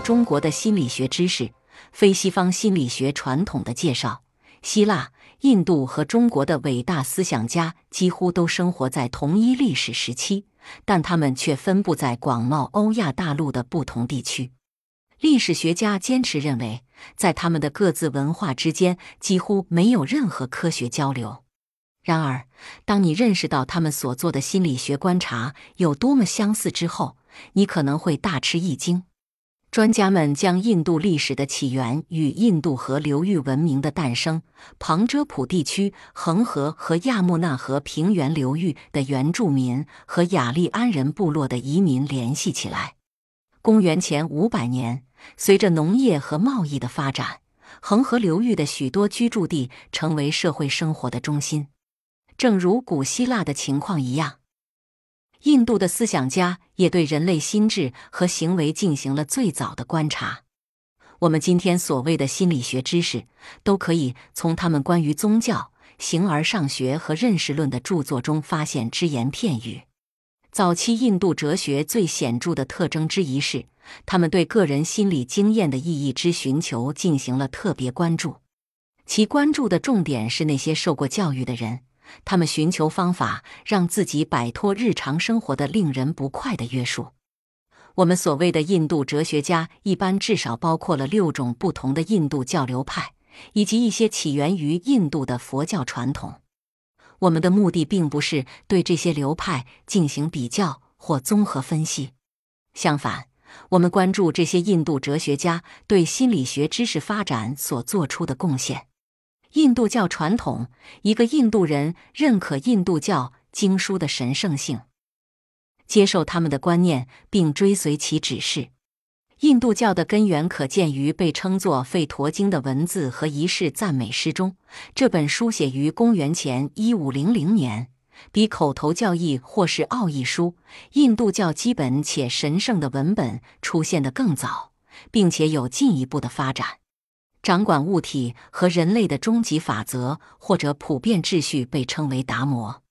中国的心理学知识，非西方心理学传统的介绍。希腊、印度和中国的伟大思想家几乎都生活在同一历史时期，但他们却分布在广袤欧亚大陆的不同地区。历史学家坚持认为，在他们的各自文化之间几乎没有任何科学交流。然而，当你认识到他们所做的心理学观察有多么相似之后，你可能会大吃一惊。专家们将印度历史的起源与印度河流域文明的诞生、旁遮普地区恒河和亚穆纳河平原流域的原住民和雅利安人部落的移民联系起来。公元前五百年，随着农业和贸易的发展，恒河流域的许多居住地成为社会生活的中心。正如古希腊的情况一样，印度的思想家也对人类心智和行为进行了最早的观察。我们今天所谓的心理学知识，都可以从他们关于宗教、形而上学和认识论的著作中发现只言片语。早期印度哲学最显著的特征之一是，他们对个人心理经验的意义之寻求进行了特别关注，其关注的重点是那些受过教育的人。他们寻求方法让自己摆脱日常生活的令人不快的约束。我们所谓的印度哲学家，一般至少包括了六种不同的印度教流派，以及一些起源于印度的佛教传统。我们的目的并不是对这些流派进行比较或综合分析，相反，我们关注这些印度哲学家对心理学知识发展所做出的贡献。印度教传统，一个印度人认可印度教经书的神圣性，接受他们的观念并追随其指示。印度教的根源可见于被称作《吠陀经》的文字和仪式赞美诗中。这本书写于公元前一五零零年，比口头教义或是奥义书、印度教基本且神圣的文本出现的更早，并且有进一步的发展。掌管物体和人类的终极法则或者普遍秩序被称为达摩。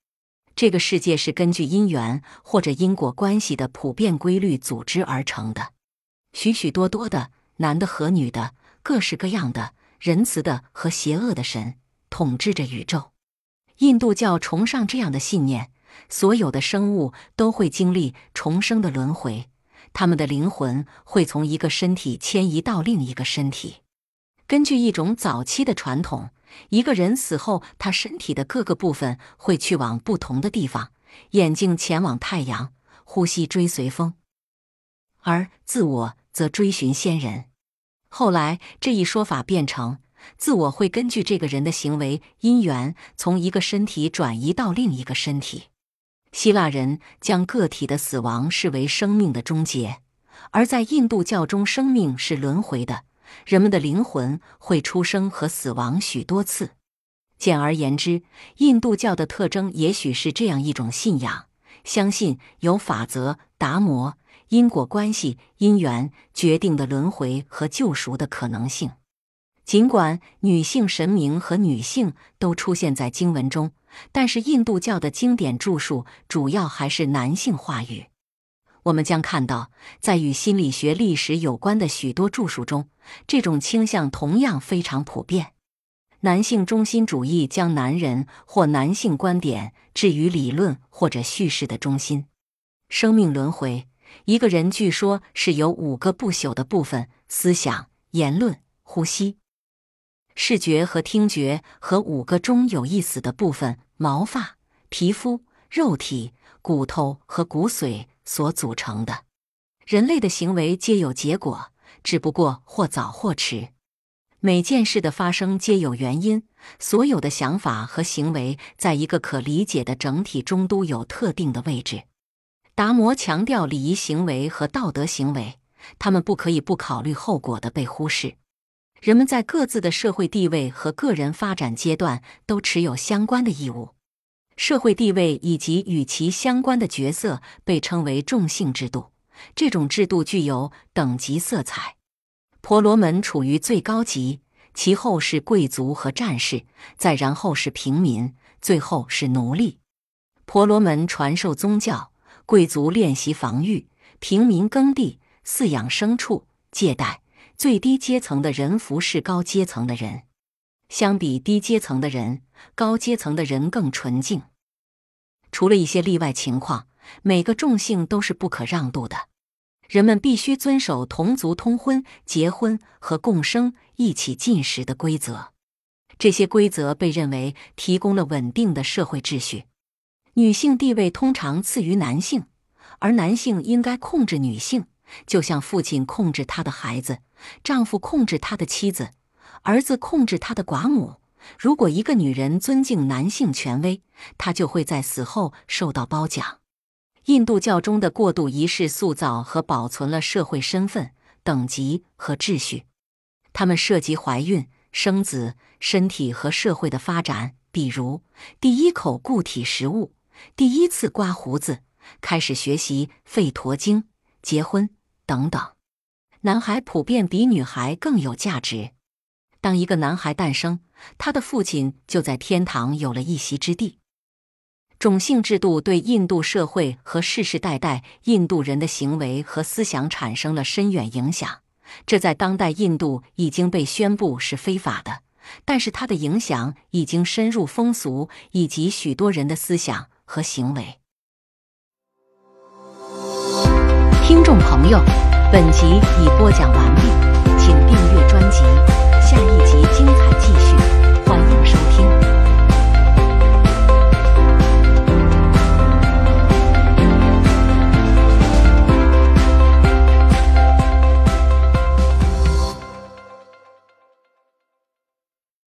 这个世界是根据因缘或者因果关系的普遍规律组织而成的。许许多多的男的和女的、各式各样的仁慈的和邪恶的神统治着宇宙。印度教崇尚这样的信念：所有的生物都会经历重生的轮回，他们的灵魂会从一个身体迁移到另一个身体。根据一种早期的传统，一个人死后，他身体的各个部分会去往不同的地方。眼睛前往太阳，呼吸追随风，而自我则追寻仙人。后来，这一说法变成自我会根据这个人的行为因缘，从一个身体转移到另一个身体。希腊人将个体的死亡视为生命的终结，而在印度教中，生命是轮回的。人们的灵魂会出生和死亡许多次。简而言之，印度教的特征也许是这样一种信仰：相信有法则、达摩、因果关系、因缘决定的轮回和救赎的可能性。尽管女性神明和女性都出现在经文中，但是印度教的经典著述主要还是男性话语。我们将看到，在与心理学历史有关的许多著述中，这种倾向同样非常普遍。男性中心主义将男人或男性观点置于理论或者叙事的中心。生命轮回，一个人据说是由五个不朽的部分：思想、言论、呼吸、视觉和听觉，和五个中有一死的部分：毛发、皮肤、肉体、骨头和骨髓。所组成的，人类的行为皆有结果，只不过或早或迟。每件事的发生皆有原因，所有的想法和行为在一个可理解的整体中都有特定的位置。达摩强调礼仪行为和道德行为，他们不可以不考虑后果的被忽视。人们在各自的社会地位和个人发展阶段都持有相关的义务。社会地位以及与其相关的角色被称为众姓制度。这种制度具有等级色彩，婆罗门处于最高级，其后是贵族和战士，再然后是平民，最后是奴隶。婆罗门传授宗教，贵族练习防御，平民耕地、饲养牲畜、借贷；最低阶层的人服侍高阶层的人。相比低阶层的人，高阶层的人更纯净。除了一些例外情况，每个众姓都是不可让渡的。人们必须遵守同族通婚、结婚和共生、一起进食的规则。这些规则被认为提供了稳定的社会秩序。女性地位通常次于男性，而男性应该控制女性，就像父亲控制他的孩子，丈夫控制他的妻子，儿子控制他的寡母。如果一个女人尊敬男性权威，她就会在死后受到褒奖。印度教中的过渡仪式塑造和保存了社会身份、等级和秩序，它们涉及怀孕、生子、身体和社会的发展，比如第一口固体食物、第一次刮胡子、开始学习《吠陀经》、结婚等等。男孩普遍比女孩更有价值。当一个男孩诞生，他的父亲就在天堂有了一席之地。种姓制度对印度社会和世世代代印度人的行为和思想产生了深远影响。这在当代印度已经被宣布是非法的，但是它的影响已经深入风俗以及许多人的思想和行为。听众朋友，本集已播讲完毕，请订阅专辑。下一集精彩。